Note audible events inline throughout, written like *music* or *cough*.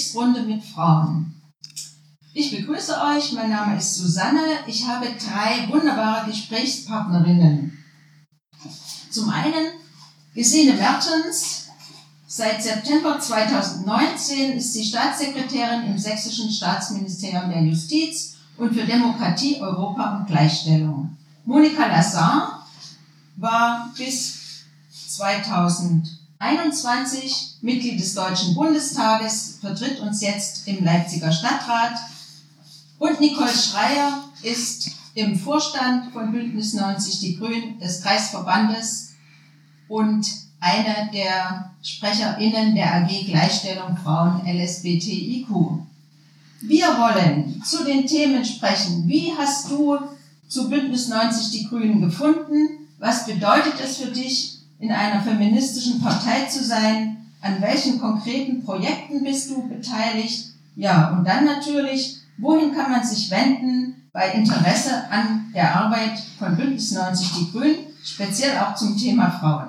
Gesprächsrunde mit Frauen. Ich begrüße euch, mein Name ist Susanne. Ich habe drei wunderbare Gesprächspartnerinnen. Zum einen Gesine Mertens. Seit September 2019 ist sie Staatssekretärin im Sächsischen Staatsministerium der Justiz und für Demokratie, Europa und Gleichstellung. Monika Lassin war bis 2021 Mitglied des Deutschen Bundestages, vertritt uns jetzt im Leipziger Stadtrat. Und Nicole Schreier ist im Vorstand von Bündnis 90 Die Grünen des Kreisverbandes und eine der SprecherInnen der AG Gleichstellung Frauen LSBTIQ. Wir wollen zu den Themen sprechen. Wie hast du zu Bündnis 90 Die Grünen gefunden? Was bedeutet es für dich, in einer feministischen Partei zu sein? An welchen konkreten Projekten bist du beteiligt? Ja, und dann natürlich, wohin kann man sich wenden bei Interesse an der Arbeit von Bündnis 90 Die Grünen, speziell auch zum Thema Frauen?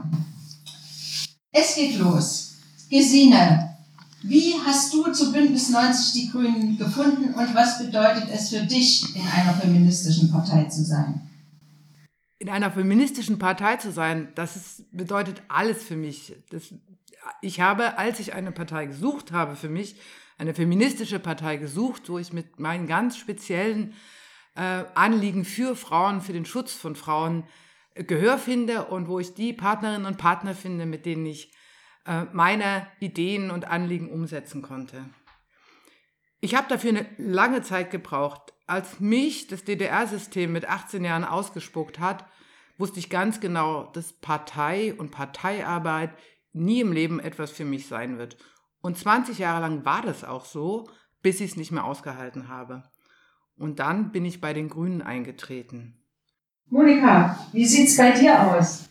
Es geht los. Gesine, wie hast du zu Bündnis 90 Die Grünen gefunden und was bedeutet es für dich, in einer feministischen Partei zu sein? In einer feministischen Partei zu sein, das ist, bedeutet alles für mich. Das, ich habe, als ich eine Partei gesucht habe für mich, eine feministische Partei gesucht, wo ich mit meinen ganz speziellen äh, Anliegen für Frauen, für den Schutz von Frauen Gehör finde und wo ich die Partnerinnen und Partner finde, mit denen ich äh, meine Ideen und Anliegen umsetzen konnte. Ich habe dafür eine lange Zeit gebraucht. Als mich das DDR-System mit 18 Jahren ausgespuckt hat, wusste ich ganz genau, dass Partei und Parteiarbeit nie im Leben etwas für mich sein wird. Und 20 Jahre lang war das auch so, bis ich es nicht mehr ausgehalten habe. Und dann bin ich bei den Grünen eingetreten. Monika, wie sieht's bei dir aus?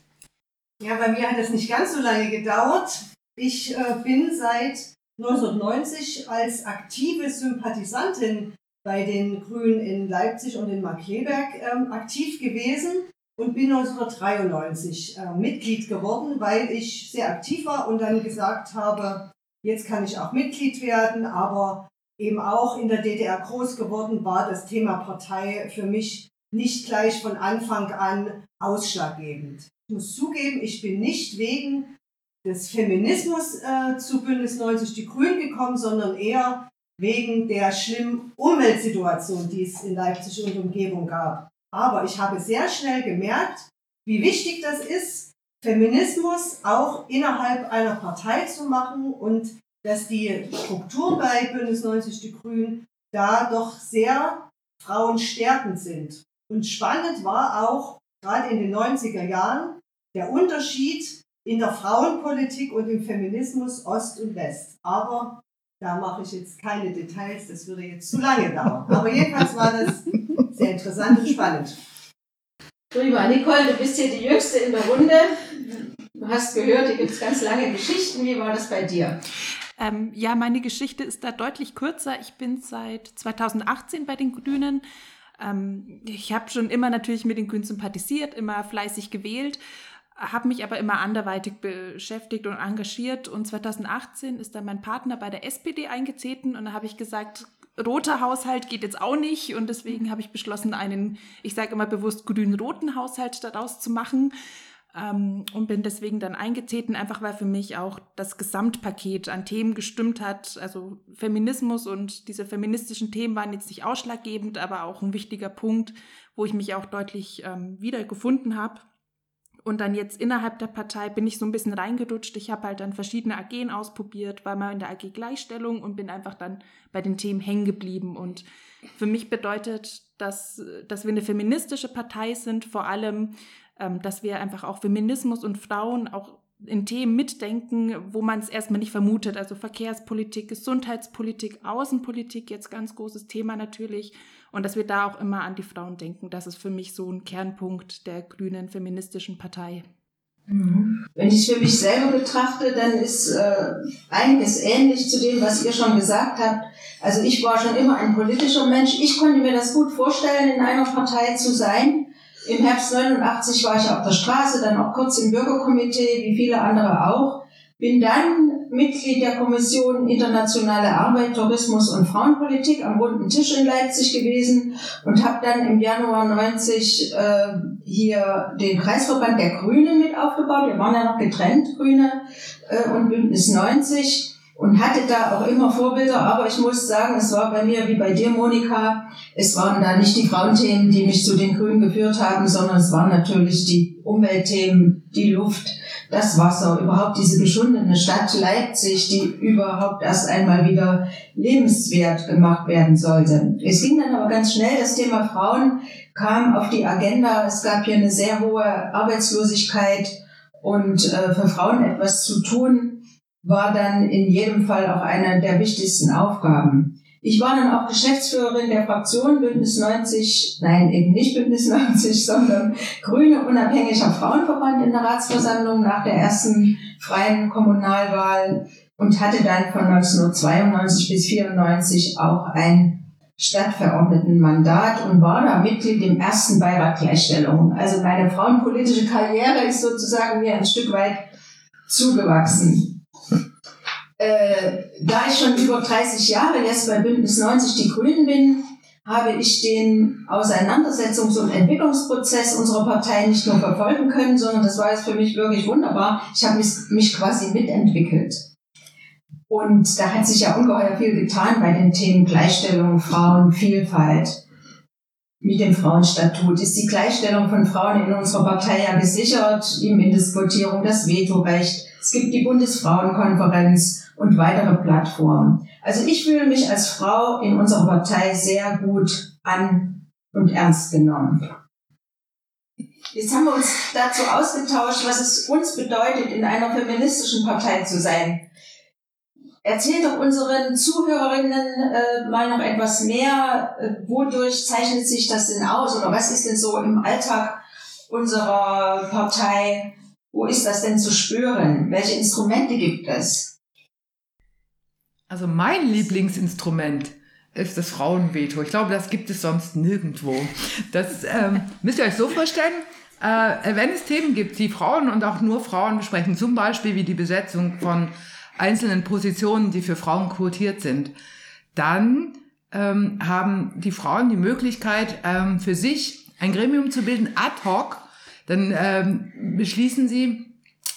Ja, bei mir hat es nicht ganz so lange gedauert. Ich äh, bin seit 1990 als aktive Sympathisantin bei den Grünen in Leipzig und in Markleberg ähm, aktiv gewesen und bin 1993 äh, Mitglied geworden, weil ich sehr aktiv war und dann gesagt habe, jetzt kann ich auch Mitglied werden, aber eben auch in der DDR groß geworden war das Thema Partei für mich nicht gleich von Anfang an ausschlaggebend. Ich muss zugeben, ich bin nicht wegen des Feminismus äh, zu Bündnis 90 Die Grünen gekommen, sondern eher wegen der schlimmen Umweltsituation, die es in Leipzig und Umgebung gab. Aber ich habe sehr schnell gemerkt, wie wichtig das ist, Feminismus auch innerhalb einer Partei zu machen und dass die Strukturen bei Bündnis 90 Die Grünen da doch sehr frauenstärkend sind. Und spannend war auch, gerade in den 90er Jahren, der Unterschied in der Frauenpolitik und im Feminismus Ost und West. Aber da mache ich jetzt keine Details, das würde jetzt zu lange dauern. Aber jedenfalls war das sehr interessant und spannend. Prima. Nicole, du bist hier die Jüngste in der Runde. Du hast gehört, hier gibt es ganz lange Geschichten. Wie war das bei dir? Ähm, ja, meine Geschichte ist da deutlich kürzer. Ich bin seit 2018 bei den Grünen ähm, ich habe schon immer natürlich mit den Grünen sympathisiert, immer fleißig gewählt, habe mich aber immer anderweitig beschäftigt und engagiert. Und 2018 ist dann mein Partner bei der SPD eingetreten und da habe ich gesagt, roter Haushalt geht jetzt auch nicht und deswegen habe ich beschlossen, einen, ich sage immer bewusst grün-roten Haushalt daraus zu machen ähm, und bin deswegen dann eingetreten, einfach weil für mich auch das Gesamtpaket an Themen gestimmt hat. Also Feminismus und diese feministischen Themen waren jetzt nicht ausschlaggebend, aber auch ein wichtiger Punkt, wo ich mich auch deutlich ähm, wiedergefunden habe. Und dann jetzt innerhalb der Partei bin ich so ein bisschen reingerutscht. Ich habe halt dann verschiedene AGen ausprobiert, war mal in der AG Gleichstellung und bin einfach dann bei den Themen hängen geblieben. Und für mich bedeutet das, dass wir eine feministische Partei sind, vor allem ähm, dass wir einfach auch Feminismus und Frauen auch in Themen mitdenken, wo man es erstmal nicht vermutet. Also Verkehrspolitik, Gesundheitspolitik, Außenpolitik, jetzt ganz großes Thema natürlich. Und dass wir da auch immer an die Frauen denken. Das ist für mich so ein Kernpunkt der grünen feministischen Partei. Mhm. Wenn ich es für mich selber betrachte, dann ist äh, einiges ähnlich zu dem, was ihr schon gesagt habt. Also ich war schon immer ein politischer Mensch. Ich konnte mir das gut vorstellen, in einer Partei zu sein. Im Herbst 89 war ich auf der Straße, dann auch kurz im Bürgerkomitee, wie viele andere auch. Bin dann Mitglied der Kommission Internationale Arbeit, Tourismus und Frauenpolitik am runden Tisch in Leipzig gewesen und habe dann im Januar 90 äh, hier den Kreisverband der Grünen mit aufgebaut. Wir waren ja noch getrennt, Grüne äh, und Bündnis 90 und hatte da auch immer Vorbilder, aber ich muss sagen, es war bei mir wie bei dir, Monika, es waren da nicht die Frauenthemen, die mich zu den Grünen geführt haben, sondern es waren natürlich die Umweltthemen, die Luft, das Wasser, überhaupt diese geschundene Stadt Leipzig, die überhaupt erst einmal wieder lebenswert gemacht werden sollte. Es ging dann aber ganz schnell, das Thema Frauen kam auf die Agenda, es gab hier eine sehr hohe Arbeitslosigkeit und äh, für Frauen etwas zu tun, war dann in jedem Fall auch eine der wichtigsten Aufgaben. Ich war dann auch Geschäftsführerin der Fraktion Bündnis 90, nein, eben nicht Bündnis 90, *laughs* sondern Grüne Unabhängiger Frauenverband in der Ratsversammlung nach der ersten freien Kommunalwahl und hatte dann von 1992 bis 1994 auch ein Stadtverordnetenmandat und war da Mitglied im ersten Beirat Gleichstellung. Also meine frauenpolitische Karriere ist sozusagen mir ein Stück weit zugewachsen äh, da ich schon über 30 Jahre jetzt bei Bündnis 90 die Grünen bin, habe ich den Auseinandersetzungs- und Entwicklungsprozess unserer Partei nicht nur verfolgen können, sondern das war jetzt für mich wirklich wunderbar. Ich habe mich, mich quasi mitentwickelt. Und da hat sich ja ungeheuer viel getan bei den Themen Gleichstellung, Frauen, Vielfalt. Mit dem Frauenstatut ist die Gleichstellung von Frauen in unserer Partei ja gesichert, die Mindestquotierung, das Vetorecht. Es gibt die Bundesfrauenkonferenz und weitere Plattformen. Also ich fühle mich als Frau in unserer Partei sehr gut an und ernst genommen. Jetzt haben wir uns dazu ausgetauscht, was es uns bedeutet, in einer feministischen Partei zu sein. Erzählt doch unseren Zuhörerinnen äh, mal noch etwas mehr, äh, wodurch zeichnet sich das denn aus oder was ist denn so im Alltag unserer Partei, wo ist das denn zu spüren? Welche Instrumente gibt es? Also mein Lieblingsinstrument ist das Frauenveto. Ich glaube, das gibt es sonst nirgendwo. Das ähm, *laughs* müsst ihr euch so vorstellen. Äh, wenn es Themen gibt, die Frauen und auch nur Frauen besprechen, zum Beispiel wie die Besetzung von einzelnen Positionen, die für Frauen quotiert sind, dann ähm, haben die Frauen die Möglichkeit, ähm, für sich ein Gremium zu bilden, ad hoc. Dann ähm, beschließen sie,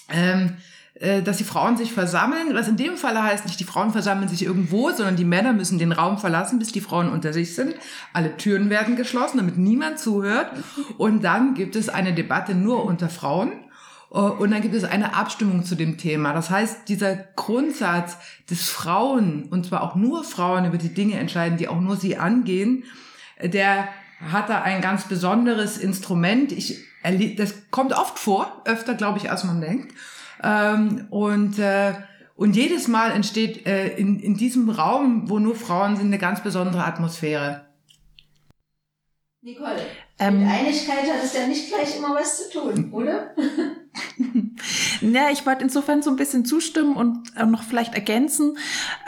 ähm, äh, dass die Frauen sich versammeln, was in dem Fall heißt, nicht die Frauen versammeln sich irgendwo, sondern die Männer müssen den Raum verlassen, bis die Frauen unter sich sind. Alle Türen werden geschlossen, damit niemand zuhört. Und dann gibt es eine Debatte nur unter Frauen. Äh, und dann gibt es eine Abstimmung zu dem Thema. Das heißt, dieser Grundsatz des Frauen, und zwar auch nur Frauen über die Dinge entscheiden, die auch nur sie angehen, der hat da ein ganz besonderes Instrument. Ich, das kommt oft vor, öfter, glaube ich, als man denkt. Ähm, und, äh, und jedes Mal entsteht äh, in, in diesem Raum, wo nur Frauen sind, eine ganz besondere Atmosphäre. Nicole, ähm, mit Einigkeit hat es ja nicht gleich immer was zu tun, oder? *laughs* ja, ich wollte insofern so ein bisschen zustimmen und äh, noch vielleicht ergänzen.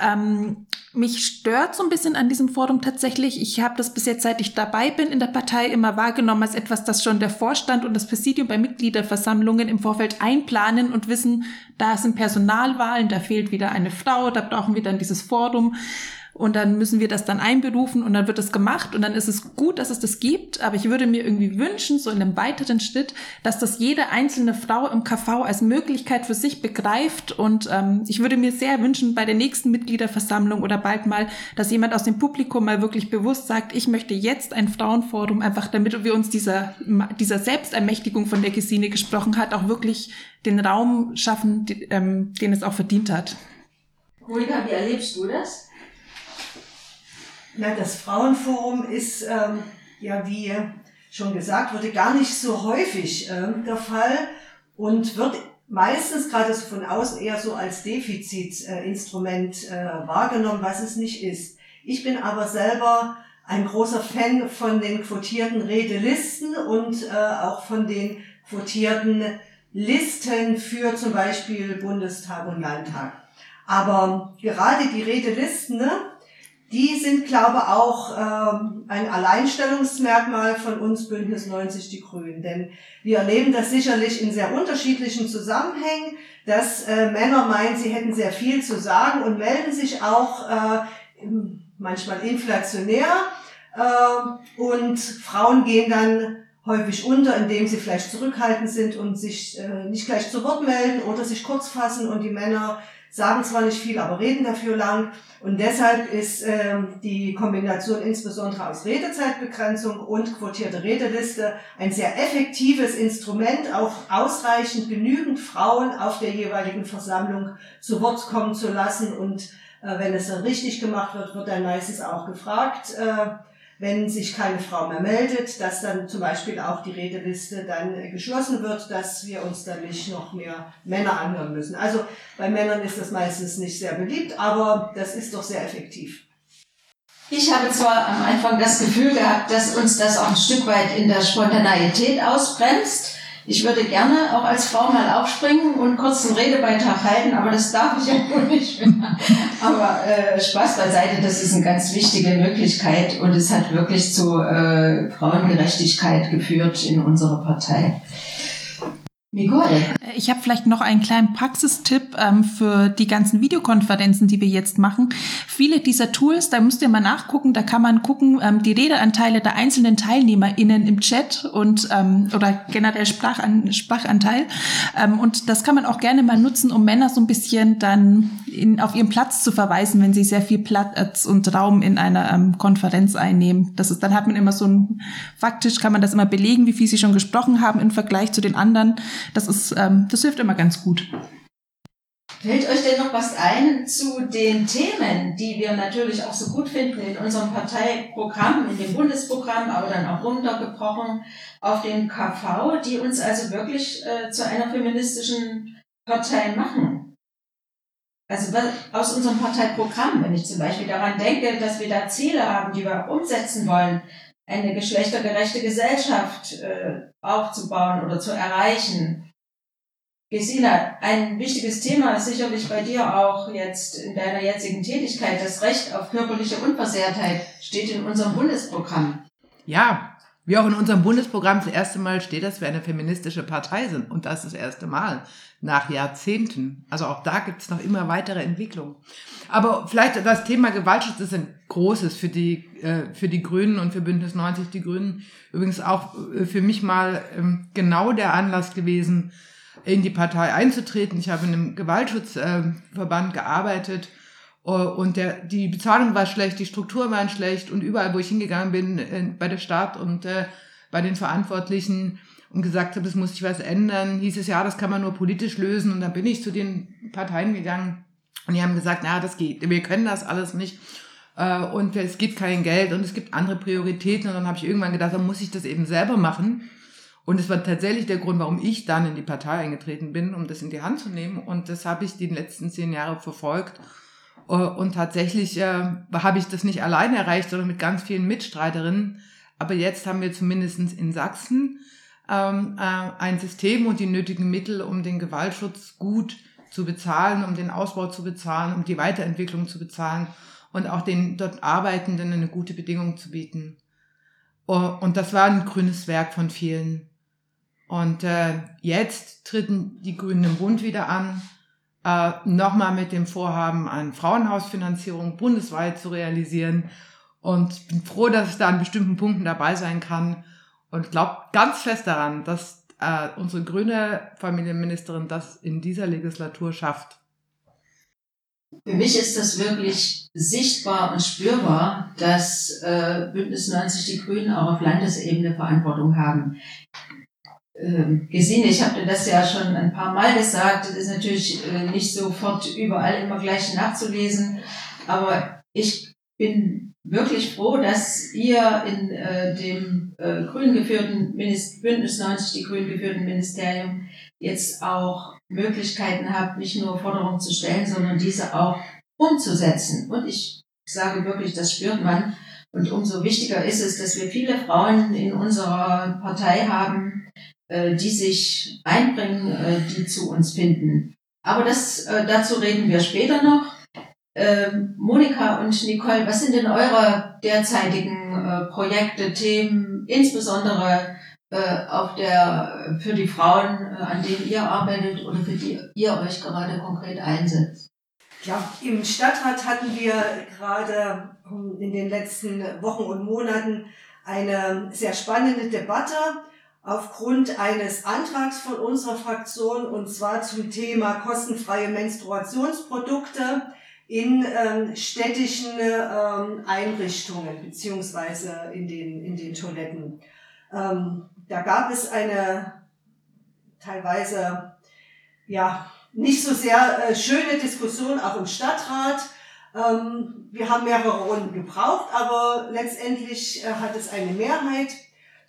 Ähm, mich stört so ein bisschen an diesem Forum tatsächlich. Ich habe das bis jetzt, seit ich dabei bin, in der Partei immer wahrgenommen als etwas, das schon der Vorstand und das Präsidium bei Mitgliederversammlungen im Vorfeld einplanen und wissen, da sind Personalwahlen, da fehlt wieder eine Frau, da brauchen wir dann dieses Forum und dann müssen wir das dann einberufen und dann wird das gemacht und dann ist es gut, dass es das gibt, aber ich würde mir irgendwie wünschen, so in einem weiteren Schritt, dass das jede einzelne Frau im KV als Möglichkeit für sich begreift und ähm, ich würde mir sehr wünschen, bei der nächsten Mitgliederversammlung oder bald mal, dass jemand aus dem Publikum mal wirklich bewusst sagt, ich möchte jetzt ein Frauenforum, einfach damit wir uns dieser, dieser Selbstermächtigung, von der Gesine gesprochen hat, auch wirklich den Raum schaffen, den, ähm, den es auch verdient hat. Monika, wie erlebst du das? Na, das Frauenforum ist, ähm, ja, wie schon gesagt wurde, gar nicht so häufig äh, der Fall und wird meistens gerade so von außen eher so als Defizitinstrument äh, äh, wahrgenommen, was es nicht ist. Ich bin aber selber ein großer Fan von den quotierten Redelisten und äh, auch von den quotierten Listen für zum Beispiel Bundestag und Landtag. Aber gerade die Redelisten, ne, die sind, glaube ich, auch ähm, ein Alleinstellungsmerkmal von uns Bündnis 90 Die Grünen. Denn wir erleben das sicherlich in sehr unterschiedlichen Zusammenhängen, dass äh, Männer meinen, sie hätten sehr viel zu sagen und melden sich auch äh, manchmal inflationär. Äh, und Frauen gehen dann häufig unter, indem sie vielleicht zurückhaltend sind und sich äh, nicht gleich zu Wort melden oder sich kurz fassen und die Männer sagen zwar nicht viel, aber reden dafür lang. Und deshalb ist ähm, die Kombination insbesondere aus Redezeitbegrenzung und quotierte Redeliste ein sehr effektives Instrument, auch ausreichend genügend Frauen auf der jeweiligen Versammlung zu Wort kommen zu lassen. Und äh, wenn es dann richtig gemacht wird, wird dann meistens auch gefragt, äh, wenn sich keine Frau mehr meldet, dass dann zum Beispiel auch die Redeliste dann geschlossen wird, dass wir uns dann nicht noch mehr Männer anhören müssen. Also bei Männern ist das meistens nicht sehr beliebt, aber das ist doch sehr effektiv. Ich habe zwar am Anfang das Gefühl gehabt, dass uns das auch ein Stück weit in der Spontaneität ausbremst, ich würde gerne auch als Frau mal aufspringen und kurz einen Redebeitrag halten, aber das darf ich ja *laughs* wohl nicht mehr. Aber äh, Spaß beiseite, das ist eine ganz wichtige Möglichkeit und es hat wirklich zu äh, Frauengerechtigkeit geführt in unserer Partei. Äh, ich habe vielleicht noch einen kleinen Praxistipp ähm, für die ganzen Videokonferenzen, die wir jetzt machen. Viele dieser Tools, da müsst ihr mal nachgucken, da kann man gucken, ähm, die Redeanteile der einzelnen TeilnehmerInnen im Chat und ähm, oder generell Sprachan Sprachanteil. Ähm, und das kann man auch gerne mal nutzen, um Männer so ein bisschen dann in, auf ihren Platz zu verweisen, wenn sie sehr viel Platz und Raum in einer ähm, Konferenz einnehmen. Das ist, dann hat man immer so ein, faktisch kann man das immer belegen, wie viel sie schon gesprochen haben im Vergleich zu den anderen. Das ist, ähm, das hilft immer ganz gut. Fällt euch denn noch was ein zu den Themen, die wir natürlich auch so gut finden in unserem Parteiprogramm, in dem Bundesprogramm, aber dann auch runtergebrochen auf den KV, die uns also wirklich äh, zu einer feministischen Partei machen? Also aus unserem Parteiprogramm, wenn ich zum Beispiel daran denke, dass wir da Ziele haben, die wir umsetzen wollen, eine geschlechtergerechte Gesellschaft äh, aufzubauen oder zu erreichen. Gesina, ein wichtiges Thema ist sicherlich bei dir auch jetzt in deiner jetzigen Tätigkeit. Das Recht auf körperliche Unversehrtheit steht in unserem Bundesprogramm. Ja, wie auch in unserem Bundesprogramm das erste Mal steht, dass wir eine feministische Partei sind. Und das ist das erste Mal nach Jahrzehnten. Also auch da gibt es noch immer weitere Entwicklungen. Aber vielleicht das Thema Gewaltschutz ist ein großes für die, äh, für die Grünen und für Bündnis 90 die Grünen. Übrigens auch äh, für mich mal ähm, genau der Anlass gewesen, in die Partei einzutreten. Ich habe in einem Gewaltschutzverband gearbeitet äh, und der, die Bezahlung war schlecht, die Strukturen waren schlecht und überall, wo ich hingegangen bin, äh, bei der Stadt und äh, bei den Verantwortlichen und gesagt habe, es muss sich was ändern, hieß es, ja, das kann man nur politisch lösen. Und dann bin ich zu den Parteien gegangen und die haben gesagt, na, das geht, wir können das alles nicht. Und es gibt kein Geld und es gibt andere Prioritäten. Und dann habe ich irgendwann gedacht, dann muss ich das eben selber machen. Und es war tatsächlich der Grund, warum ich dann in die Partei eingetreten bin, um das in die Hand zu nehmen. Und das habe ich die letzten zehn Jahre verfolgt äh, und tatsächlich äh, habe ich das nicht alleine erreicht, sondern mit ganz vielen Mitstreiterinnen. Aber jetzt haben wir zumindest in Sachsen ähm, äh, ein System und die nötigen Mittel, um den Gewaltschutz gut zu bezahlen, um den Ausbau zu bezahlen, um die Weiterentwicklung zu bezahlen und auch den dort Arbeitenden eine gute Bedingung zu bieten. Uh, und das war ein grünes Werk von vielen. Und äh, jetzt treten die Grünen im Bund wieder an äh, nochmal mit dem Vorhaben, eine Frauenhausfinanzierung bundesweit zu realisieren. Und bin froh, dass ich da an bestimmten Punkten dabei sein kann und glaube ganz fest daran, dass äh, unsere grüne Familienministerin das in dieser Legislatur schafft. Für mich ist das wirklich sichtbar und spürbar, dass äh, Bündnis 90 die Grünen auch auf Landesebene Verantwortung haben ähm, gesehen. Ich habe dir das ja schon ein paar Mal gesagt. Das ist natürlich äh, nicht sofort überall immer gleich nachzulesen. Aber ich bin wirklich froh, dass ihr in äh, dem äh, grün geführten Minister Bündnis 90, die grün geführten Ministerium, jetzt auch Möglichkeiten habt, nicht nur Forderungen zu stellen, sondern diese auch umzusetzen. Und ich sage wirklich, das spürt man. Und umso wichtiger ist es, dass wir viele Frauen in unserer Partei haben, äh, die sich einbringen, äh, die zu uns finden. Aber das, äh, dazu reden wir später noch. Ähm, Monika und Nicole, was sind denn eure derzeitigen äh, Projekte, Themen, insbesondere äh, auf der, für die Frauen, äh, an denen ihr arbeitet oder für die ihr euch gerade konkret einsetzt? Ja, im Stadtrat hatten wir gerade ähm, in den letzten Wochen und Monaten eine sehr spannende Debatte aufgrund eines Antrags von unserer Fraktion und zwar zum Thema kostenfreie Menstruationsprodukte in ähm, städtischen ähm, Einrichtungen beziehungsweise in den, in den Toiletten. Ähm, da gab es eine teilweise ja nicht so sehr äh, schöne Diskussion auch im Stadtrat. Ähm, wir haben mehrere Runden gebraucht, aber letztendlich äh, hat es eine Mehrheit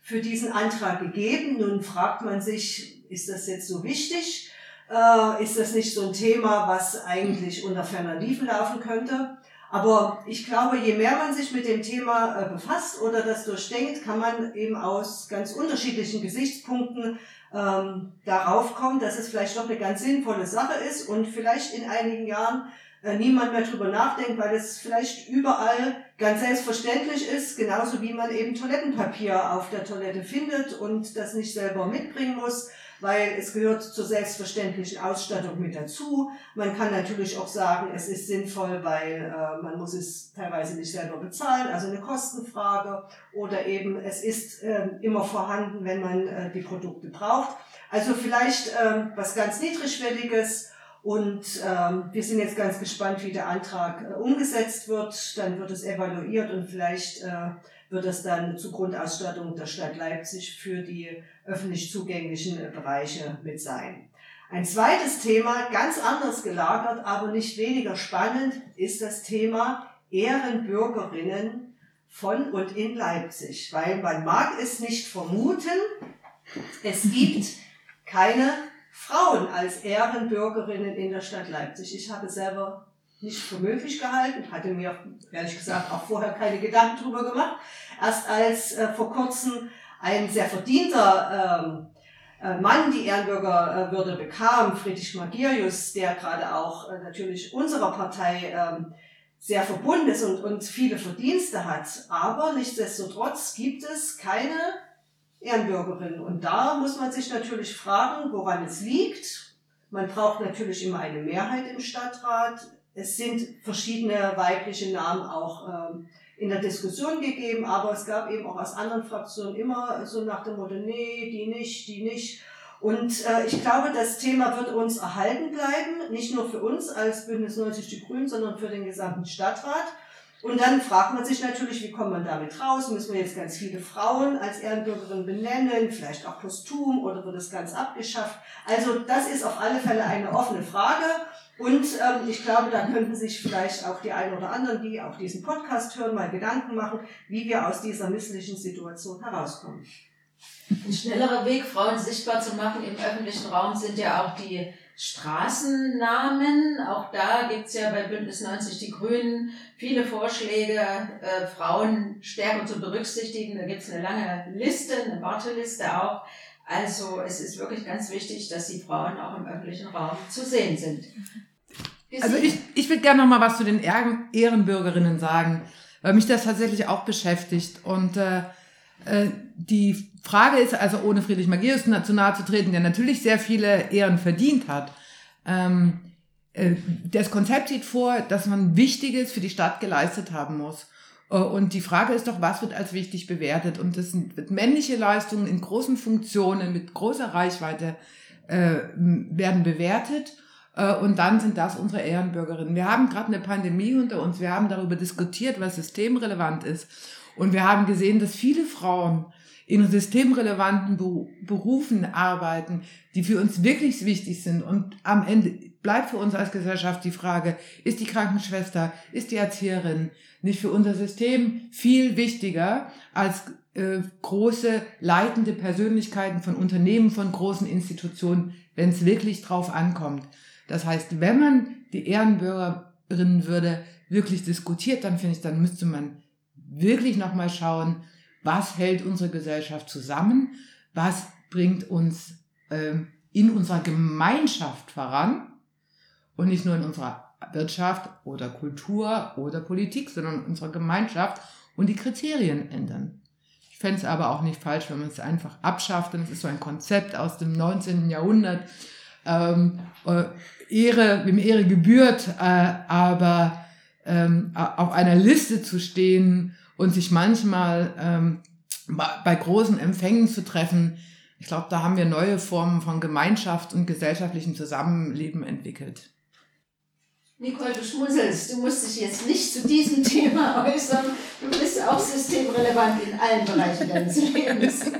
für diesen Antrag gegeben. Nun fragt man sich, ist das jetzt so wichtig? Äh, ist das nicht so ein Thema, was eigentlich unter ferner Liefen laufen könnte? Aber ich glaube, je mehr man sich mit dem Thema äh, befasst oder das durchdenkt, kann man eben aus ganz unterschiedlichen Gesichtspunkten ähm, darauf kommen, dass es vielleicht doch eine ganz sinnvolle Sache ist und vielleicht in einigen Jahren äh, niemand mehr drüber nachdenkt, weil es vielleicht überall ganz selbstverständlich ist, genauso wie man eben Toilettenpapier auf der Toilette findet und das nicht selber mitbringen muss weil es gehört zur selbstverständlichen Ausstattung mit dazu. Man kann natürlich auch sagen, es ist sinnvoll, weil äh, man muss es teilweise nicht selber bezahlen, also eine Kostenfrage oder eben es ist äh, immer vorhanden, wenn man äh, die Produkte braucht. Also vielleicht äh, was ganz niedrigschwelliges und ähm, wir sind jetzt ganz gespannt, wie der Antrag äh, umgesetzt wird. Dann wird es evaluiert und vielleicht äh, wird es dann zur Grundausstattung der Stadt Leipzig für die öffentlich zugänglichen Bereiche mit sein. Ein zweites Thema, ganz anders gelagert, aber nicht weniger spannend, ist das Thema Ehrenbürgerinnen von und in Leipzig. Weil man mag es nicht vermuten, es gibt keine Frauen als Ehrenbürgerinnen in der Stadt Leipzig. Ich habe selber nicht für möglich gehalten, hatte mir ehrlich gesagt auch vorher keine Gedanken drüber gemacht. Erst als äh, vor kurzem ein sehr verdienter ähm, äh, Mann die Ehrenbürgerwürde bekam, Friedrich Magirius, der gerade auch äh, natürlich unserer Partei ähm, sehr verbunden ist und, und viele Verdienste hat. Aber nichtsdestotrotz gibt es keine Ehrenbürgerin. Und da muss man sich natürlich fragen, woran es liegt. Man braucht natürlich immer eine Mehrheit im Stadtrat. Es sind verschiedene weibliche Namen auch ähm, in der Diskussion gegeben, aber es gab eben auch aus anderen Fraktionen immer so nach dem Motto, nee, die nicht, die nicht. Und äh, ich glaube, das Thema wird uns erhalten bleiben, nicht nur für uns als Bündnis 90 Die Grünen, sondern für den gesamten Stadtrat. Und dann fragt man sich natürlich, wie kommt man damit raus? Müssen wir jetzt ganz viele Frauen als Ehrenbürgerin benennen, vielleicht auch posthum oder wird es ganz abgeschafft? Also das ist auf alle Fälle eine offene Frage. Und ähm, ich glaube, da könnten sich vielleicht auch die einen oder anderen, die auch diesen Podcast hören, mal Gedanken machen, wie wir aus dieser misslichen Situation herauskommen. Ein schnellerer Weg, Frauen sichtbar zu machen im öffentlichen Raum, sind ja auch die Straßennamen. Auch da gibt's ja bei Bündnis 90 Die Grünen viele Vorschläge, äh, Frauen stärker zu berücksichtigen. Da gibt's eine lange Liste, eine Warteliste auch. Also es ist wirklich ganz wichtig, dass die Frauen auch im öffentlichen Raum zu sehen sind. Also ich, ich würde gerne noch mal was zu den Ehrenbürgerinnen sagen, weil mich das tatsächlich auch beschäftigt. Und äh, äh, die Frage ist also, ohne Friedrich Magius zu nahe zu treten, der natürlich sehr viele Ehren verdient hat. Ähm, äh, das Konzept sieht vor, dass man Wichtiges für die Stadt geleistet haben muss. Äh, und die Frage ist doch, was wird als wichtig bewertet? Und das sind männliche Leistungen in großen Funktionen mit großer Reichweite äh, werden bewertet. Äh, und dann sind das unsere Ehrenbürgerinnen. Wir haben gerade eine Pandemie unter uns. Wir haben darüber diskutiert, was systemrelevant ist. Und wir haben gesehen, dass viele Frauen in systemrelevanten Berufen arbeiten, die für uns wirklich wichtig sind. Und am Ende bleibt für uns als Gesellschaft die Frage, ist die Krankenschwester, ist die Erzieherin nicht für unser System viel wichtiger als äh, große leitende Persönlichkeiten von Unternehmen, von großen Institutionen, wenn es wirklich drauf ankommt. Das heißt, wenn man die Ehrenbürgerinnenwürde wirklich diskutiert, dann finde ich, dann müsste man wirklich nochmal schauen, was hält unsere Gesellschaft zusammen, was bringt uns ähm, in unserer Gemeinschaft voran und nicht nur in unserer Wirtschaft oder Kultur oder Politik, sondern unserer Gemeinschaft und die Kriterien ändern. Ich fände es aber auch nicht falsch, wenn man es einfach abschafft. Und es ist so ein Konzept aus dem 19. Jahrhundert. Ähm, äh, Ehre, wem Ehre gebührt, äh, aber ähm, auf einer Liste zu stehen und sich manchmal ähm, bei großen Empfängen zu treffen, ich glaube, da haben wir neue Formen von Gemeinschaft und gesellschaftlichem Zusammenleben entwickelt. Nicole, du schmunzelst. Du musst dich jetzt nicht zu diesem *laughs* Thema äußern. Du bist auch systemrelevant in allen Bereichen deines Lebens. *laughs*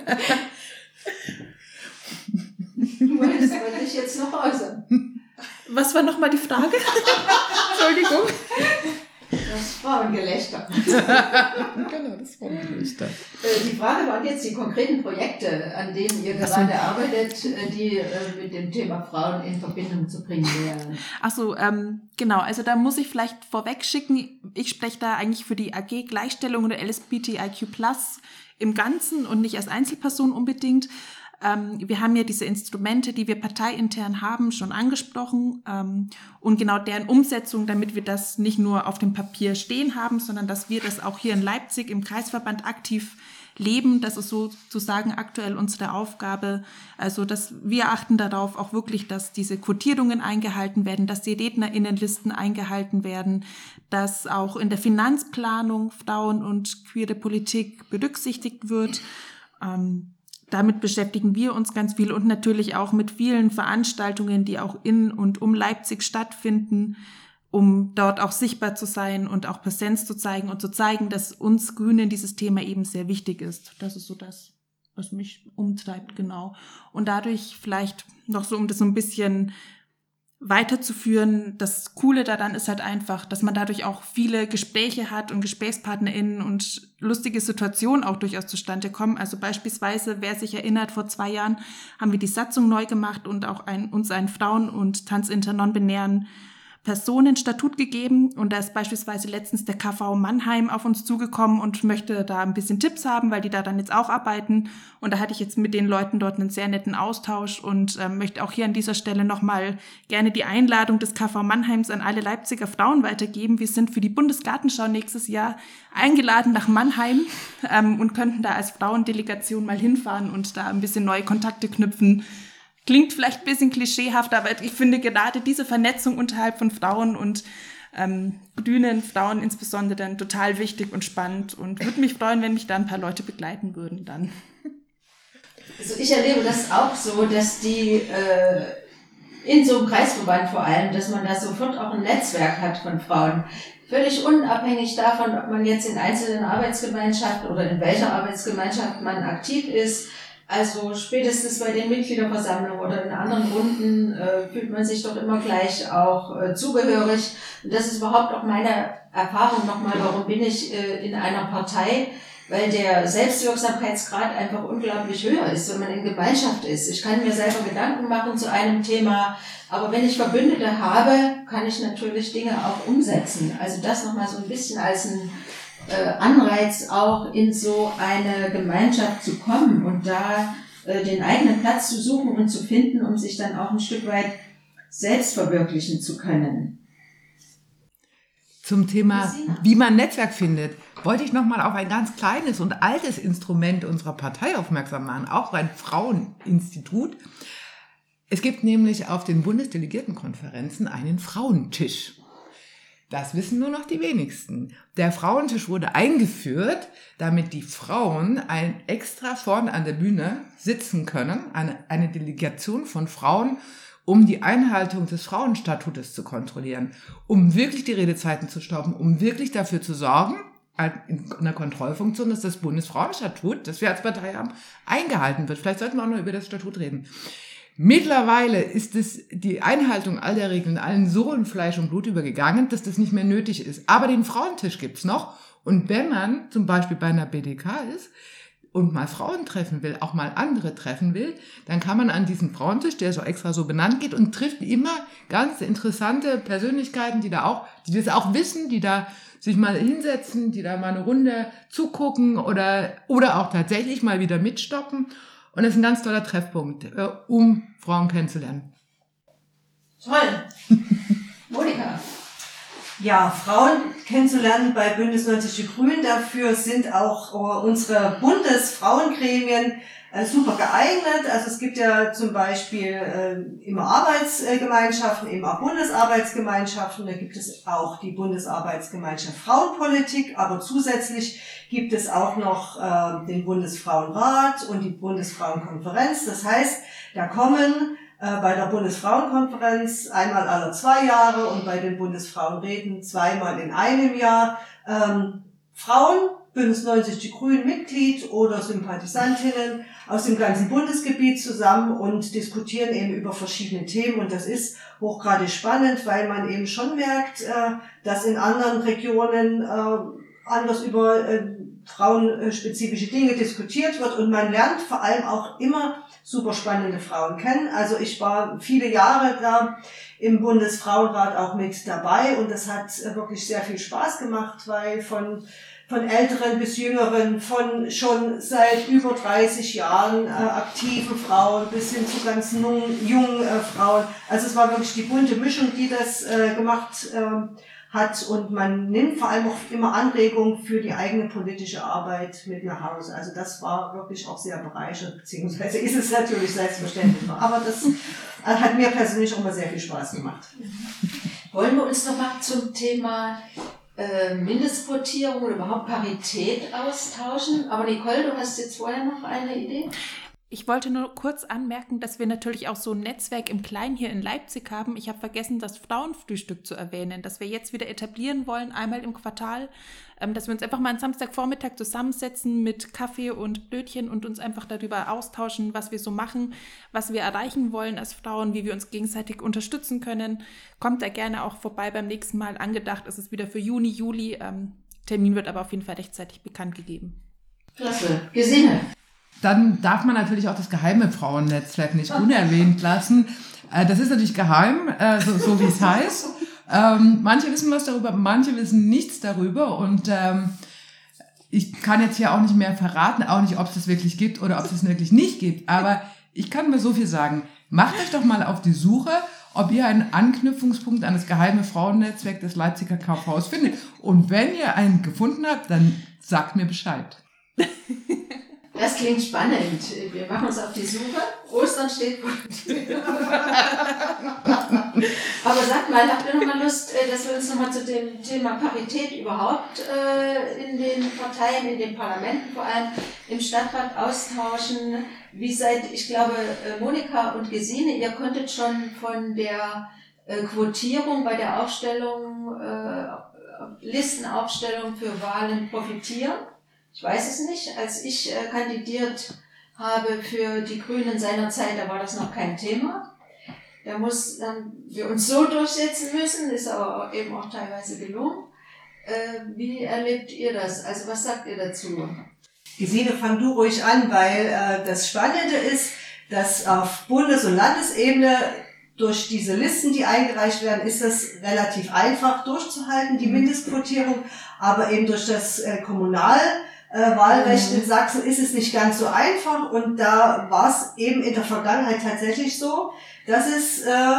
Du wolltest dich jetzt noch äußern. Was war nochmal die Frage? *laughs* Entschuldigung. Das Frauengelächter. *laughs* genau, das Frauengelächter. Äh, die Frage waren jetzt die konkreten Projekte, an denen ihr gerade arbeitet, äh, die äh, mit dem Thema Frauen in Verbindung zu bringen wären. Achso, ähm, genau. Also da muss ich vielleicht vorweg schicken, ich spreche da eigentlich für die AG Gleichstellung oder LSBTIQ Plus im Ganzen und nicht als Einzelperson unbedingt. Ähm, wir haben ja diese Instrumente, die wir parteiintern haben, schon angesprochen ähm, und genau deren Umsetzung, damit wir das nicht nur auf dem Papier stehen haben, sondern dass wir das auch hier in Leipzig im Kreisverband aktiv leben. Das ist sozusagen aktuell unsere Aufgabe. Also, dass wir achten darauf auch wirklich, dass diese Quotierungen eingehalten werden, dass die Rednerinnenlisten eingehalten werden, dass auch in der Finanzplanung Frauen und queere Politik berücksichtigt wird. Ähm, damit beschäftigen wir uns ganz viel und natürlich auch mit vielen Veranstaltungen, die auch in und um Leipzig stattfinden, um dort auch sichtbar zu sein und auch Präsenz zu zeigen und zu zeigen, dass uns Grünen dieses Thema eben sehr wichtig ist. Das ist so das, was mich umtreibt, genau. Und dadurch vielleicht noch so, um das so ein bisschen weiterzuführen. Das Coole daran ist halt einfach, dass man dadurch auch viele Gespräche hat und GesprächspartnerInnen und lustige Situationen auch durchaus zustande kommen. Also beispielsweise, wer sich erinnert, vor zwei Jahren haben wir die Satzung neu gemacht und auch ein, uns einen Frauen- und Tanzinter non-binären Personenstatut gegeben. Und da ist beispielsweise letztens der KV Mannheim auf uns zugekommen und möchte da ein bisschen Tipps haben, weil die da dann jetzt auch arbeiten. Und da hatte ich jetzt mit den Leuten dort einen sehr netten Austausch und äh, möchte auch hier an dieser Stelle nochmal gerne die Einladung des KV Mannheims an alle Leipziger Frauen weitergeben. Wir sind für die Bundesgartenschau nächstes Jahr eingeladen nach Mannheim ähm, und könnten da als Frauendelegation mal hinfahren und da ein bisschen neue Kontakte knüpfen Klingt vielleicht ein bisschen klischeehaft, aber ich finde gerade diese Vernetzung unterhalb von Frauen und ähm, grünen Frauen insbesondere dann total wichtig und spannend und würde mich freuen, wenn mich da ein paar Leute begleiten würden dann. Also ich erlebe das auch so, dass die äh, in so einem Kreisverband vor allem, dass man da sofort auch ein Netzwerk hat von Frauen. Völlig unabhängig davon, ob man jetzt in einzelnen Arbeitsgemeinschaften oder in welcher Arbeitsgemeinschaft man aktiv ist also spätestens bei den Mitgliederversammlungen oder in anderen Runden äh, fühlt man sich doch immer gleich auch äh, zugehörig. Und das ist überhaupt auch meine Erfahrung nochmal, warum bin ich äh, in einer Partei, weil der Selbstwirksamkeitsgrad einfach unglaublich höher ist, wenn man in Gemeinschaft ist. Ich kann mir selber Gedanken machen zu einem Thema, aber wenn ich Verbündete habe, kann ich natürlich Dinge auch umsetzen. Also das nochmal so ein bisschen als ein äh, Anreiz, auch in so eine Gemeinschaft zu kommen und da äh, den eigenen Platz zu suchen und zu finden, um sich dann auch ein Stück weit selbst verwirklichen zu können. Zum Thema, wie man Netzwerk findet, wollte ich nochmal auf ein ganz kleines und altes Instrument unserer Partei aufmerksam machen, auch ein Fraueninstitut. Es gibt nämlich auf den Bundesdelegiertenkonferenzen einen Frauentisch. Das wissen nur noch die wenigsten. Der Frauentisch wurde eingeführt, damit die Frauen ein extra vorne an der Bühne sitzen können, eine, eine Delegation von Frauen, um die Einhaltung des Frauenstatutes zu kontrollieren, um wirklich die Redezeiten zu stoppen, um wirklich dafür zu sorgen, in einer Kontrollfunktion, dass das Bundesfrauenstatut, das wir als Partei haben, eingehalten wird. Vielleicht sollten wir auch noch über das Statut reden. Mittlerweile ist es die Einhaltung all der Regeln allen so in Fleisch und Blut übergegangen, dass das nicht mehr nötig ist. Aber den Frauentisch gibt's noch. Und wenn man zum Beispiel bei einer BDK ist und mal Frauen treffen will, auch mal andere treffen will, dann kann man an diesen Frauentisch, der so extra so benannt geht und trifft immer ganz interessante Persönlichkeiten, die da auch, die das auch wissen, die da sich mal hinsetzen, die da mal eine Runde zugucken oder, oder auch tatsächlich mal wieder mitstoppen. Und das ist ein ganz toller Treffpunkt, äh, um Frauen kennenzulernen. Toll. *laughs* Monika. Ja, Frauen kennenzulernen bei Bündnis 90 Die Grünen. Dafür sind auch äh, unsere Bundesfrauengremien super geeignet. Also es gibt ja zum Beispiel äh, immer Arbeitsgemeinschaften, eben auch Bundesarbeitsgemeinschaften. Da gibt es auch die Bundesarbeitsgemeinschaft Frauenpolitik, aber zusätzlich gibt es auch noch äh, den Bundesfrauenrat und die Bundesfrauenkonferenz. Das heißt, da kommen äh, bei der Bundesfrauenkonferenz einmal alle zwei Jahre und bei den Bundesfrauenräten zweimal in einem Jahr ähm, Frauen, Bündnis 90 Die Grünen Mitglied oder Sympathisantinnen aus dem ganzen Bundesgebiet zusammen und diskutieren eben über verschiedene Themen. Und das ist hochgradig spannend, weil man eben schon merkt, äh, dass in anderen Regionen äh, anders über äh, frauenspezifische Dinge diskutiert wird und man lernt vor allem auch immer super spannende Frauen kennen. Also ich war viele Jahre da im Bundesfrauenrat auch mit dabei und das hat wirklich sehr viel Spaß gemacht, weil von von älteren bis jüngeren, von schon seit über 30 Jahren äh, aktiven Frauen bis hin zu ganz jungen, äh, Frauen. Also es war wirklich die bunte Mischung, die das äh, gemacht äh, hat und man nimmt vor allem auch immer Anregungen für die eigene politische Arbeit mit nach Hause. Also das war wirklich auch sehr bereichernd, beziehungsweise ist es natürlich selbstverständlich. Aber das hat mir persönlich auch mal sehr viel Spaß gemacht. Wollen wir uns noch mal zum Thema äh, Mindestquotierung oder überhaupt Parität austauschen? Aber Nicole, du hast jetzt vorher noch eine Idee? Ich wollte nur kurz anmerken, dass wir natürlich auch so ein Netzwerk im Kleinen hier in Leipzig haben. Ich habe vergessen, das Frauenfrühstück zu erwähnen, das wir jetzt wieder etablieren wollen, einmal im Quartal, ähm, dass wir uns einfach mal am Samstagvormittag zusammensetzen mit Kaffee und Blödchen und uns einfach darüber austauschen, was wir so machen, was wir erreichen wollen als Frauen, wie wir uns gegenseitig unterstützen können. Kommt da gerne auch vorbei beim nächsten Mal. Angedacht ist es wieder für Juni, Juli. Ähm, Termin wird aber auf jeden Fall rechtzeitig bekannt gegeben. Klasse. Gesinne. Dann darf man natürlich auch das geheime Frauennetzwerk nicht *laughs* unerwähnt lassen. Äh, das ist natürlich geheim, äh, so, so wie es heißt. Ähm, manche wissen was darüber, manche wissen nichts darüber und ähm, ich kann jetzt hier auch nicht mehr verraten, auch nicht, ob es das wirklich gibt oder ob es das wirklich nicht gibt. Aber ich kann mir so viel sagen. Macht euch doch mal auf die Suche, ob ihr einen Anknüpfungspunkt an das geheime Frauennetzwerk des Leipziger Kaufhaus findet. Und wenn ihr einen gefunden habt, dann sagt mir Bescheid. *laughs* Das klingt spannend. Wir machen uns auf die Suche. Ostern steht gut. *laughs* Aber sagt mal, habt ihr noch mal Lust, äh, dass wir uns noch mal zu dem Thema Parität überhaupt äh, in den Parteien, in den Parlamenten vor allem im Stadtrat austauschen? Wie seid, ich glaube, äh, Monika und Gesine, ihr konntet schon von der Quotierung bei der Aufstellung, Listenaufstellung für Wahlen profitieren? Ich weiß es nicht. Als ich äh, kandidiert habe für die Grünen seinerzeit, da war das noch kein Thema. Da muss dann wir uns so durchsetzen müssen, ist aber eben auch teilweise gelungen. Äh, wie erlebt ihr das? Also was sagt ihr dazu? Gesine, fang du ruhig an, weil äh, das Spannende ist, dass auf Bundes- und Landesebene durch diese Listen, die eingereicht werden, ist das relativ einfach durchzuhalten, die mhm. Mindestquotierung, aber eben durch das äh, Kommunal äh, Wahlrecht mhm. in Sachsen ist es nicht ganz so einfach und da war es eben in der Vergangenheit tatsächlich so, dass es äh,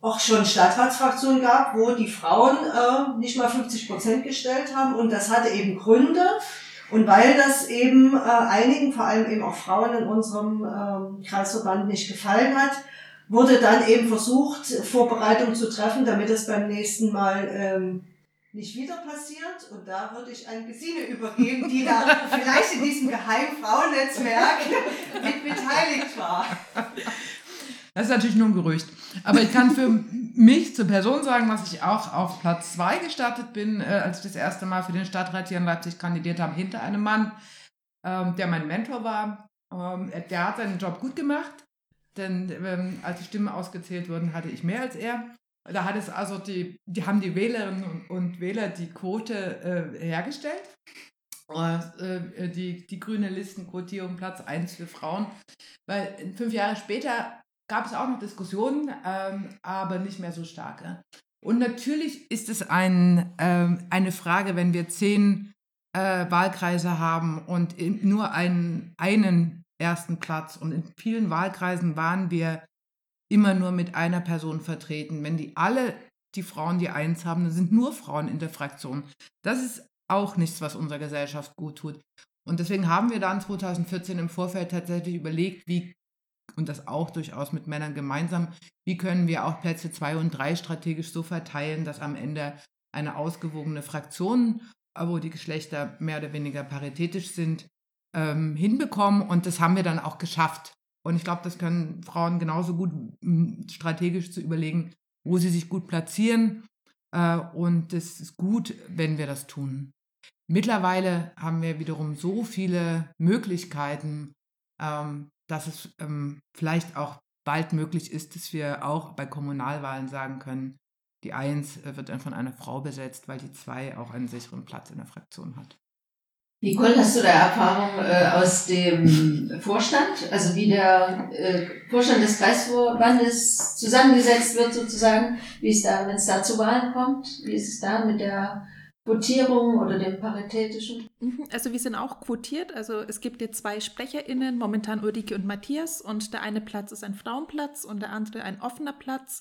auch schon Stadtratsfraktionen gab, wo die Frauen äh, nicht mal 50 Prozent gestellt haben und das hatte eben Gründe. Und weil das eben äh, einigen, vor allem eben auch Frauen in unserem ähm, Kreisverband nicht gefallen hat, wurde dann eben versucht, Vorbereitungen zu treffen, damit es beim nächsten Mal ähm, nicht wieder passiert. Und da würde ich an Gesine übergeben, die da *laughs* vielleicht in diesem geheimen Frauennetzwerk *laughs* mit beteiligt war. Das ist natürlich nur ein Gerücht. Aber ich kann für mich zur Person sagen, dass ich auch auf Platz zwei gestartet bin, äh, als ich das erste Mal für den Stadtrat hier in Leipzig kandidiert habe, hinter einem Mann, ähm, der mein Mentor war. Ähm, der hat seinen Job gut gemacht, denn ähm, als die Stimmen ausgezählt wurden, hatte ich mehr als er. Da hat es also die, die haben die Wählerinnen und, Wähler die Quote äh, hergestellt. Äh, die, die grüne Listenquotierung Platz 1 für Frauen. Weil fünf Jahre später gab es auch noch Diskussionen, ähm, aber nicht mehr so starke. Und natürlich ist es ein, ähm, eine Frage, wenn wir zehn äh, Wahlkreise haben und nur einen, einen ersten Platz. Und in vielen Wahlkreisen waren wir immer nur mit einer Person vertreten. Wenn die alle die Frauen, die eins haben, dann sind nur Frauen in der Fraktion. Das ist auch nichts, was unserer Gesellschaft gut tut. Und deswegen haben wir dann 2014 im Vorfeld tatsächlich überlegt, wie, und das auch durchaus mit Männern gemeinsam, wie können wir auch Plätze zwei und drei strategisch so verteilen, dass am Ende eine ausgewogene Fraktion, wo die Geschlechter mehr oder weniger paritätisch sind, ähm, hinbekommen. Und das haben wir dann auch geschafft. Und ich glaube, das können Frauen genauso gut strategisch zu überlegen, wo sie sich gut platzieren. Äh, und es ist gut, wenn wir das tun. Mittlerweile haben wir wiederum so viele Möglichkeiten, ähm, dass es ähm, vielleicht auch bald möglich ist, dass wir auch bei Kommunalwahlen sagen können, die Eins äh, wird dann von einer Frau besetzt, weil die Zwei auch einen sicheren Platz in der Fraktion hat. Nicole, hast du da Erfahrung äh, aus dem Vorstand, also wie der äh, Vorstand des Kreisverbandes zusammengesetzt wird sozusagen, wie es da, wenn es da zu Wahlen kommt, wie ist es da mit der Quotierung oder dem paritätischen? Mhm, also wir sind auch quotiert. Also es gibt jetzt zwei SprecherInnen, momentan Ulrike und Matthias. Und der eine Platz ist ein Frauenplatz und der andere ein offener Platz.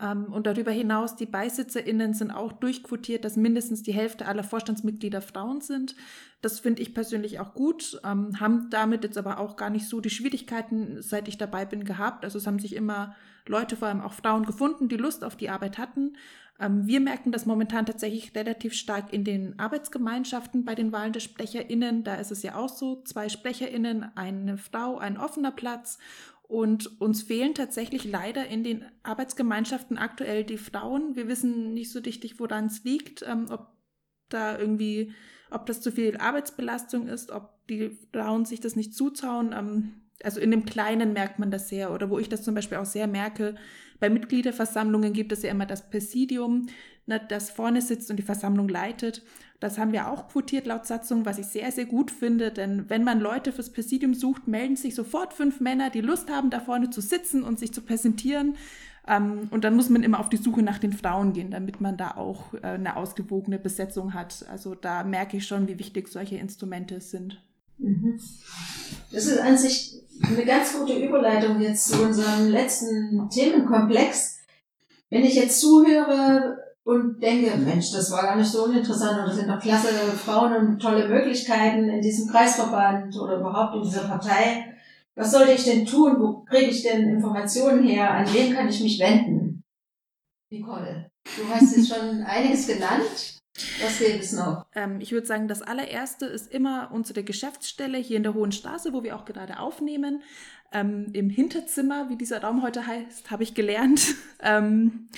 Ähm, und darüber hinaus, die BeisitzerInnen sind auch durchquotiert, dass mindestens die Hälfte aller Vorstandsmitglieder Frauen sind. Das finde ich persönlich auch gut, ähm, haben damit jetzt aber auch gar nicht so die Schwierigkeiten, seit ich dabei bin, gehabt. Also es haben sich immer Leute, vor allem auch Frauen, gefunden, die Lust auf die Arbeit hatten. Ähm, wir merken das momentan tatsächlich relativ stark in den Arbeitsgemeinschaften bei den Wahlen der SprecherInnen. Da ist es ja auch so, zwei SprecherInnen, eine Frau, ein offener Platz. Und uns fehlen tatsächlich leider in den Arbeitsgemeinschaften aktuell die Frauen. Wir wissen nicht so richtig, woran es liegt, ähm, ob da irgendwie, ob das zu viel Arbeitsbelastung ist, ob die Frauen sich das nicht zutrauen. Ähm, also in dem Kleinen merkt man das sehr. Oder wo ich das zum Beispiel auch sehr merke, bei Mitgliederversammlungen gibt es ja immer das Präsidium, ne, das vorne sitzt und die Versammlung leitet. Das haben wir auch quotiert laut Satzung, was ich sehr, sehr gut finde, denn wenn man Leute fürs Präsidium sucht, melden sich sofort fünf Männer, die Lust haben, da vorne zu sitzen und sich zu präsentieren. Ähm, und dann muss man immer auf die Suche nach den Frauen gehen, damit man da auch äh, eine ausgewogene Besetzung hat. Also da merke ich schon, wie wichtig solche Instrumente sind. Mhm. Das ist an sich eine ganz gute Überleitung jetzt zu unserem letzten Themenkomplex. Wenn ich jetzt zuhöre und denke, Mensch, das war gar nicht so uninteressant und das sind doch klasse Frauen und tolle Möglichkeiten in diesem Kreisverband oder überhaupt in dieser Partei. Was sollte ich denn tun? Wo kriege ich denn Informationen her? An wen kann ich mich wenden? Nicole, du hast jetzt schon *laughs* einiges genannt. Was gäbe es noch? Ähm, ich würde sagen, das allererste ist immer unsere Geschäftsstelle hier in der Hohen Straße, wo wir auch gerade aufnehmen. Ähm, Im Hinterzimmer, wie dieser Raum heute heißt, habe ich gelernt. *laughs* ähm,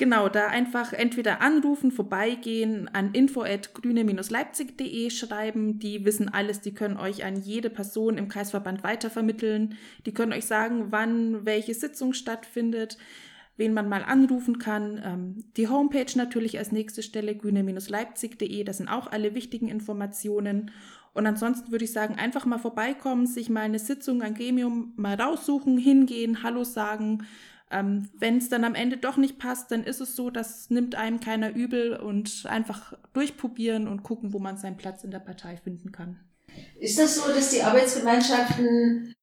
genau, da einfach entweder anrufen, vorbeigehen, an info.grüne-leipzig.de schreiben. Die wissen alles, die können euch an jede Person im Kreisverband weitervermitteln. Die können euch sagen, wann welche Sitzung stattfindet wen man mal anrufen kann. Ähm, die Homepage natürlich als nächste Stelle grüne-leipzig.de, das sind auch alle wichtigen Informationen. Und ansonsten würde ich sagen, einfach mal vorbeikommen, sich mal eine Sitzung, ein Gremium mal raussuchen, hingehen, Hallo sagen. Ähm, Wenn es dann am Ende doch nicht passt, dann ist es so, das nimmt einem keiner übel und einfach durchprobieren und gucken, wo man seinen Platz in der Partei finden kann. Ist das so, dass die Arbeitsgemeinschaften,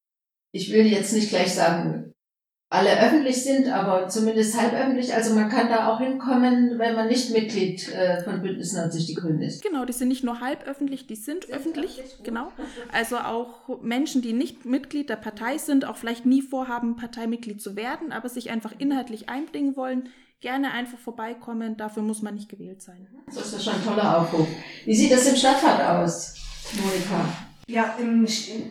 ich will jetzt nicht gleich sagen, alle öffentlich sind, aber zumindest halb öffentlich. Also man kann da auch hinkommen, wenn man nicht Mitglied äh, von Bündnis 90 Die Grünen ist. Genau, die sind nicht nur halb öffentlich, die sind, sind öffentlich. öffentlich genau. Also auch Menschen, die nicht Mitglied der Partei sind, auch vielleicht nie vorhaben, Parteimitglied zu werden, aber sich einfach inhaltlich einbringen wollen, gerne einfach vorbeikommen. Dafür muss man nicht gewählt sein. Das ist ja schon ein toller Aufruf. Wie sieht das im Stadtrat aus, Monika? Ja, im,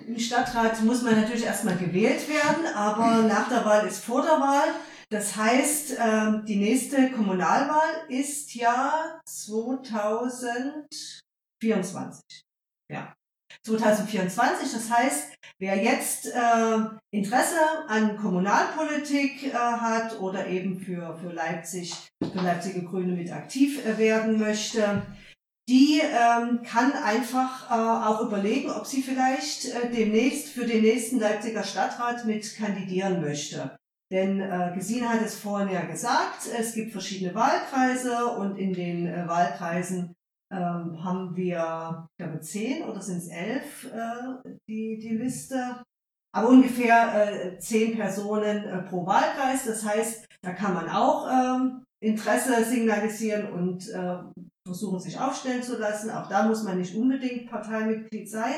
im Stadtrat muss man natürlich erstmal gewählt werden, aber nach der Wahl ist vor der Wahl. Das heißt, ähm, die nächste Kommunalwahl ist ja 2024. Ja. 2024. Das heißt, wer jetzt äh, Interesse an Kommunalpolitik äh, hat oder eben für, für Leipzig, für Leipziger Grüne mit aktiv äh, werden möchte, die ähm, kann einfach äh, auch überlegen, ob sie vielleicht äh, demnächst für den nächsten Leipziger Stadtrat mit kandidieren möchte. Denn äh, Gesine hat es vorhin ja gesagt, es gibt verschiedene Wahlkreise und in den äh, Wahlkreisen ähm, haben wir, ich glaube, zehn oder sind es elf, äh, die, die Liste. Aber ungefähr äh, zehn Personen äh, pro Wahlkreis. Das heißt, da kann man auch ähm, Interesse signalisieren und äh, versuchen, sich aufstellen zu lassen. Auch da muss man nicht unbedingt Parteimitglied sein.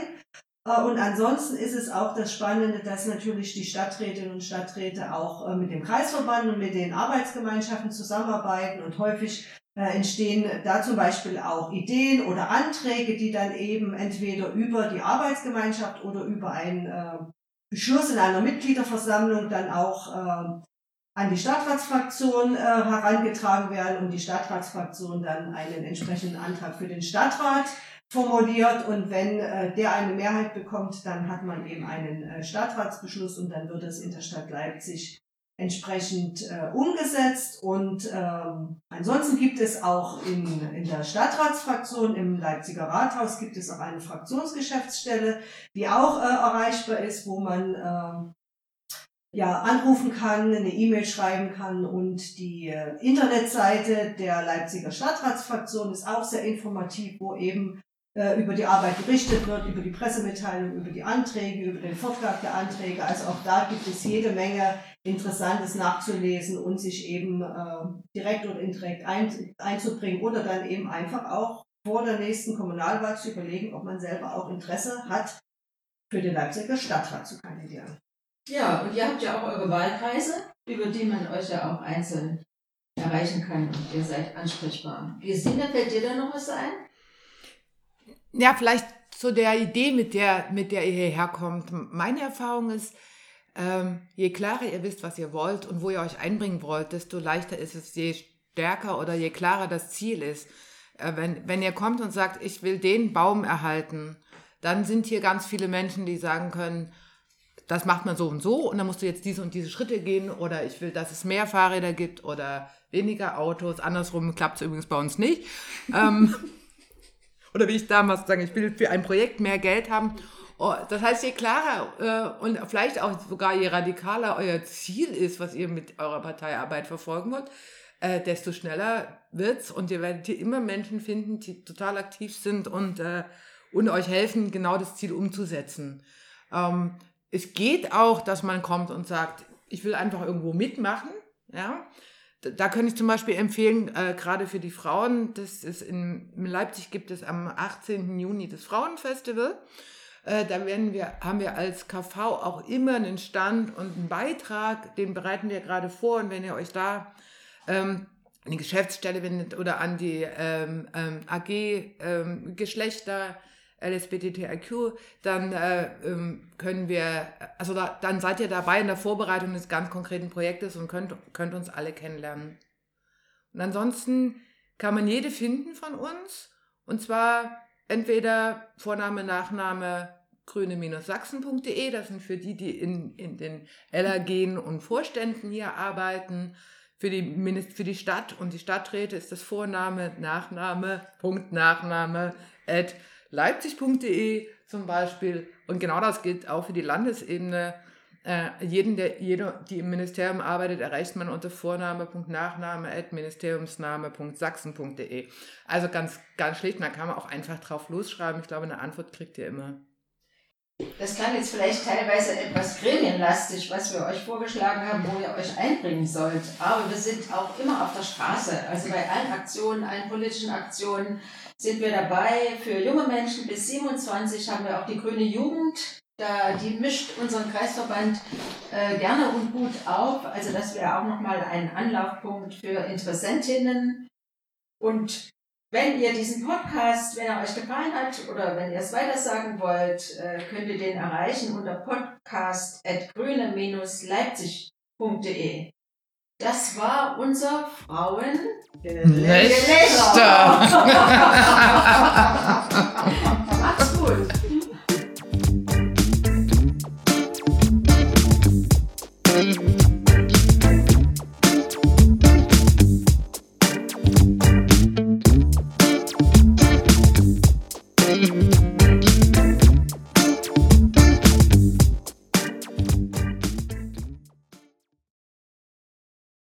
Äh, und ansonsten ist es auch das Spannende, dass natürlich die Stadträtinnen und Stadträte auch äh, mit dem Kreisverband und mit den Arbeitsgemeinschaften zusammenarbeiten und häufig äh, entstehen da zum Beispiel auch Ideen oder Anträge, die dann eben entweder über die Arbeitsgemeinschaft oder über einen Beschluss in einer Mitgliederversammlung dann auch an die Stadtratsfraktion äh, herangetragen werden und die Stadtratsfraktion dann einen entsprechenden Antrag für den Stadtrat formuliert. Und wenn äh, der eine Mehrheit bekommt, dann hat man eben einen äh, Stadtratsbeschluss und dann wird es in der Stadt Leipzig entsprechend äh, umgesetzt. Und ähm, ansonsten gibt es auch in, in der Stadtratsfraktion im Leipziger Rathaus gibt es auch eine Fraktionsgeschäftsstelle, die auch äh, erreichbar ist, wo man äh, ja, anrufen kann, eine E-Mail schreiben kann und die äh, Internetseite der Leipziger Stadtratsfraktion ist auch sehr informativ, wo eben äh, über die Arbeit berichtet wird, über die Pressemitteilung, über die Anträge, über den Fortgang der Anträge. Also auch da gibt es jede Menge Interessantes nachzulesen und sich eben äh, direkt oder indirekt ein, einzubringen oder dann eben einfach auch vor der nächsten Kommunalwahl zu überlegen, ob man selber auch Interesse hat, für den Leipziger Stadtrat zu kandidieren. Ja, und ihr habt ja auch eure Wahlkreise, über die man euch ja auch einzeln erreichen kann und ihr seid ansprechbar. Gesine, fällt dir da noch was ein? Ja, vielleicht zu der Idee, mit der, mit der ihr hierher kommt. Meine Erfahrung ist, ähm, je klarer ihr wisst, was ihr wollt und wo ihr euch einbringen wollt, desto leichter ist es, je stärker oder je klarer das Ziel ist. Äh, wenn, wenn ihr kommt und sagt, ich will den Baum erhalten, dann sind hier ganz viele Menschen, die sagen können, das macht man so und so und dann musst du jetzt diese und diese Schritte gehen oder ich will, dass es mehr Fahrräder gibt oder weniger Autos. Andersrum klappt es übrigens bei uns nicht. ähm, *laughs* oder wie ich damals sage, ich will für ein Projekt mehr Geld haben. Oh, das heißt, je klarer äh, und vielleicht auch sogar je radikaler euer Ziel ist, was ihr mit eurer Parteiarbeit verfolgen wollt, äh, desto schneller wird's und ihr werdet hier immer Menschen finden, die total aktiv sind und, äh, und euch helfen, genau das Ziel umzusetzen. Ähm, es geht auch, dass man kommt und sagt, ich will einfach irgendwo mitmachen. Ja, da könnte ich zum Beispiel empfehlen, äh, gerade für die Frauen, das ist in, in, Leipzig gibt es am 18. Juni das Frauenfestival. Äh, da werden wir, haben wir als KV auch immer einen Stand und einen Beitrag, den bereiten wir gerade vor. Und wenn ihr euch da ähm, an die Geschäftsstelle wendet oder an die ähm, ähm, AG ähm, Geschlechter, LSBTTIQ, dann äh, ähm, können wir, also da, dann seid ihr dabei in der Vorbereitung des ganz konkreten Projektes und könnt, könnt uns alle kennenlernen. Und ansonsten kann man jede finden von uns und zwar entweder Vorname, Nachname grüne-sachsen.de, das sind für die, die in, in den LAG und Vorständen hier arbeiten. Für die, für die Stadt und die Stadträte ist das Vorname, Nachname, Punkt, Nachname, at leipzig.de zum Beispiel. Und genau das gilt auch für die Landesebene. Äh, jeden, der, jeder, die im Ministerium arbeitet, erreicht man unter Vorname.nachname at ministeriumsname.sachsen.de. Also ganz, ganz schlicht, man kann auch einfach drauf losschreiben. Ich glaube, eine Antwort kriegt ihr immer. Das klang jetzt vielleicht teilweise etwas gremienlastig, was wir euch vorgeschlagen haben, wo ihr euch einbringen sollt. Aber wir sind auch immer auf der Straße. Also bei allen Aktionen, allen politischen Aktionen sind wir dabei. Für junge Menschen bis 27 haben wir auch die Grüne Jugend. Da, die mischt unseren Kreisverband äh, gerne und gut auf. Also das wäre auch nochmal ein Anlaufpunkt für Interessentinnen. Und wenn ihr diesen Podcast, wenn er euch gefallen hat oder wenn ihr es weitersagen wollt, äh, könnt ihr den erreichen unter podcast.grüne-leipzig.de. Das war unser Frauen Gelächter. *laughs* *laughs*